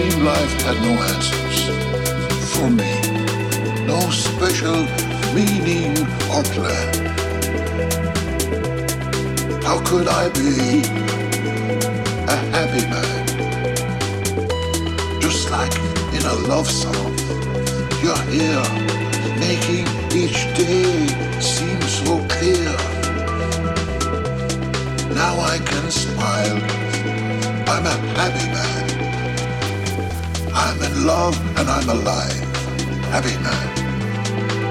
seemed life had no answers for me, no special meaning or plan. How could I be a happy man? Just like in a love song, you're here making each day seem so clear. Now I can smile. I'm a happy man. I'm in love and I'm alive. Happy man.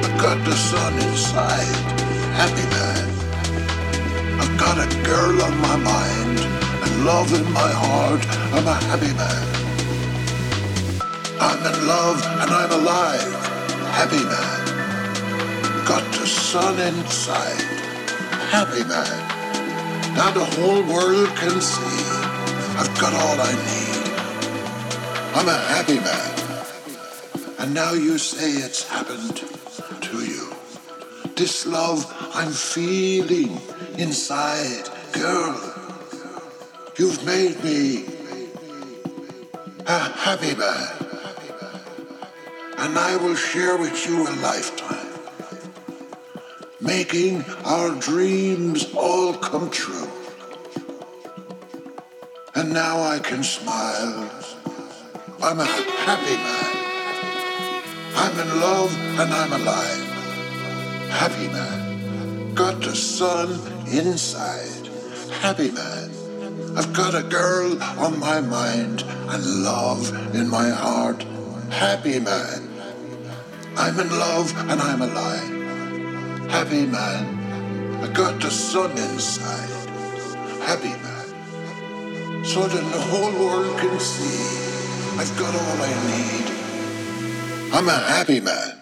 I've got the sun inside. Happy man. I've got a girl on my mind and love in my heart. I'm a happy man. I'm in love and I'm alive. Happy man. Got the sun inside. Happy man. Now the whole world can see I've got all I need. I'm a happy man. And now you say it's happened to you. This love I'm feeling inside, girl. You've made me a happy man. And I will share with you a lifetime making our dreams all come true. And now I can smile. I'm a happy man. I'm in love and I'm alive. Happy man. Got the sun inside. Happy man. I've got a girl on my mind and love in my heart. Happy man. I'm in love and I'm alive happy man. I got the sun inside. Happy man. So that the whole world can see I've got all I need. I'm a happy man.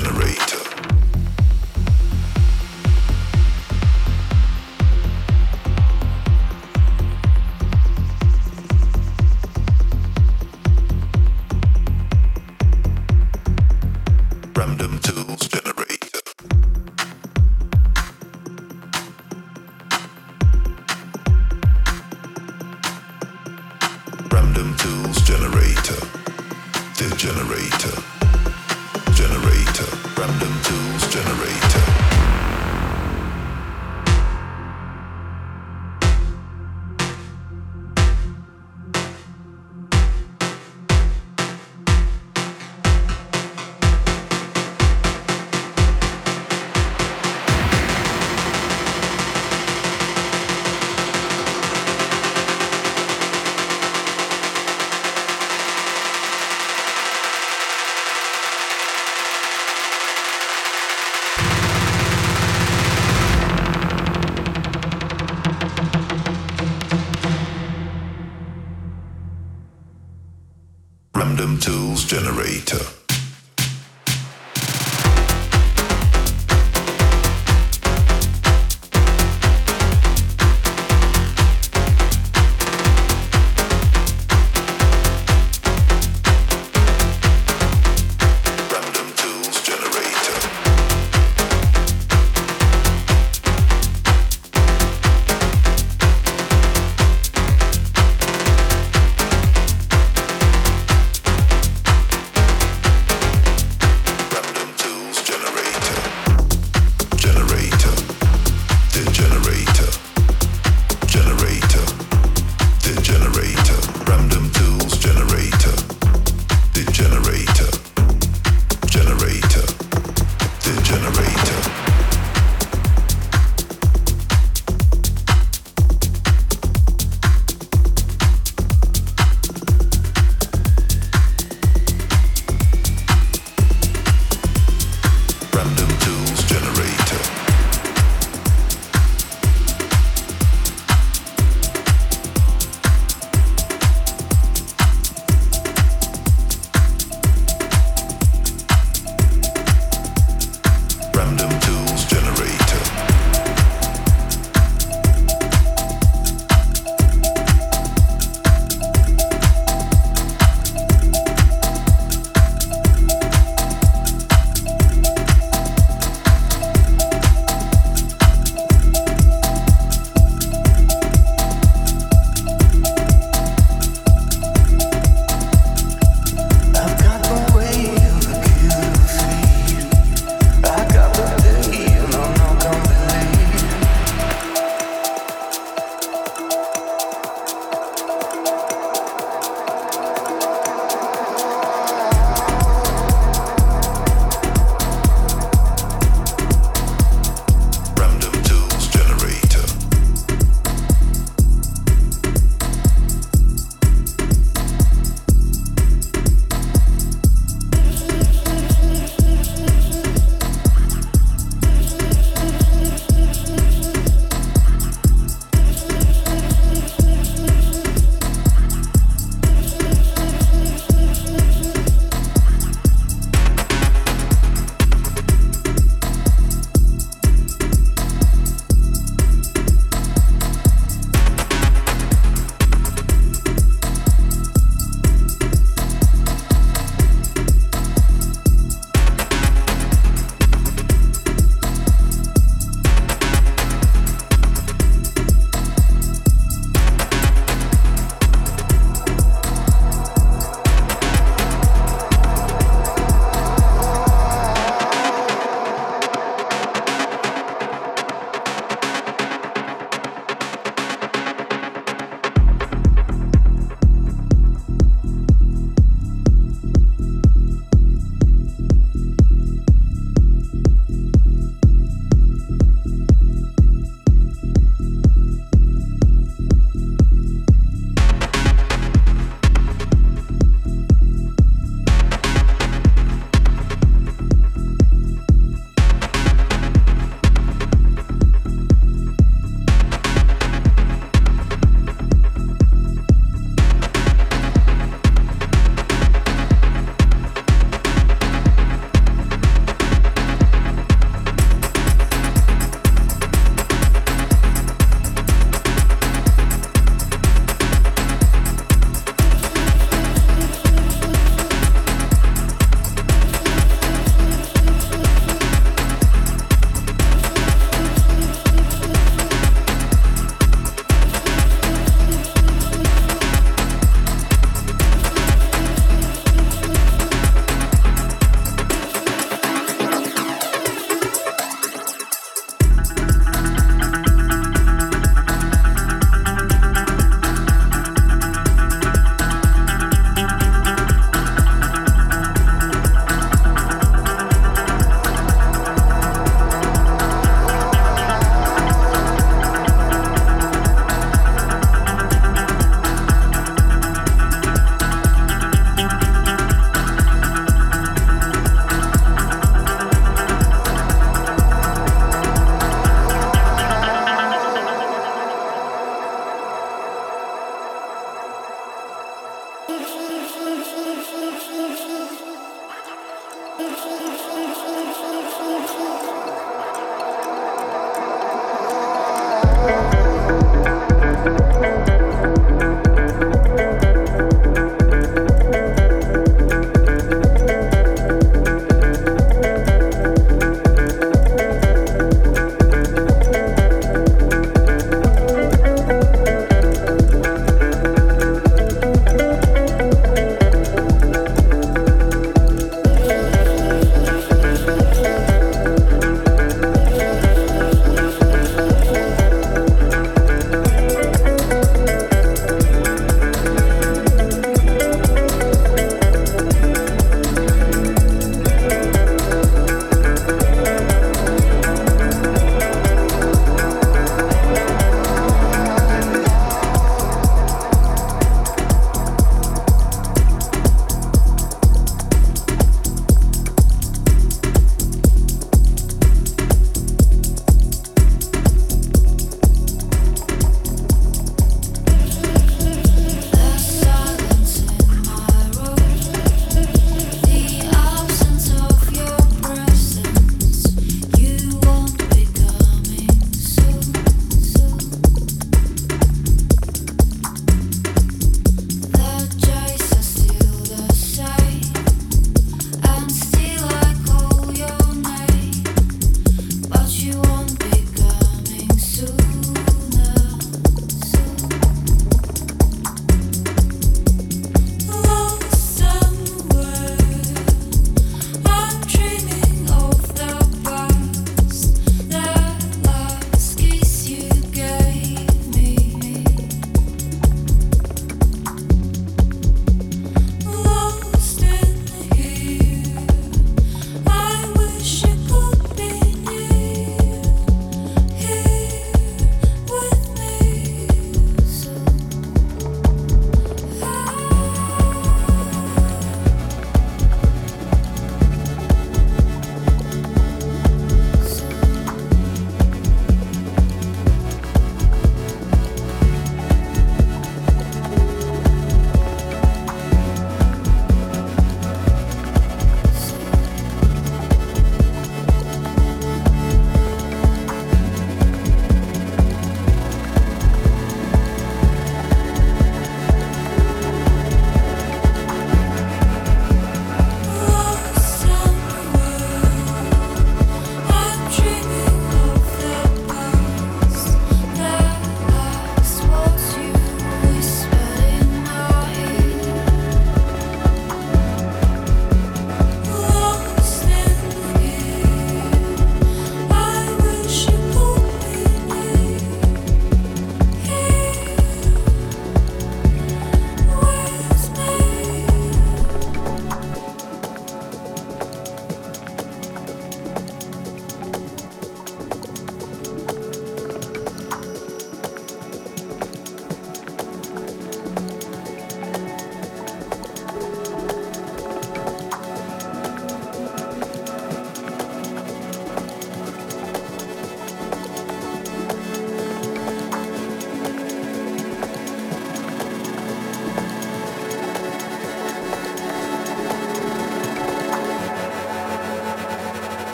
Generator,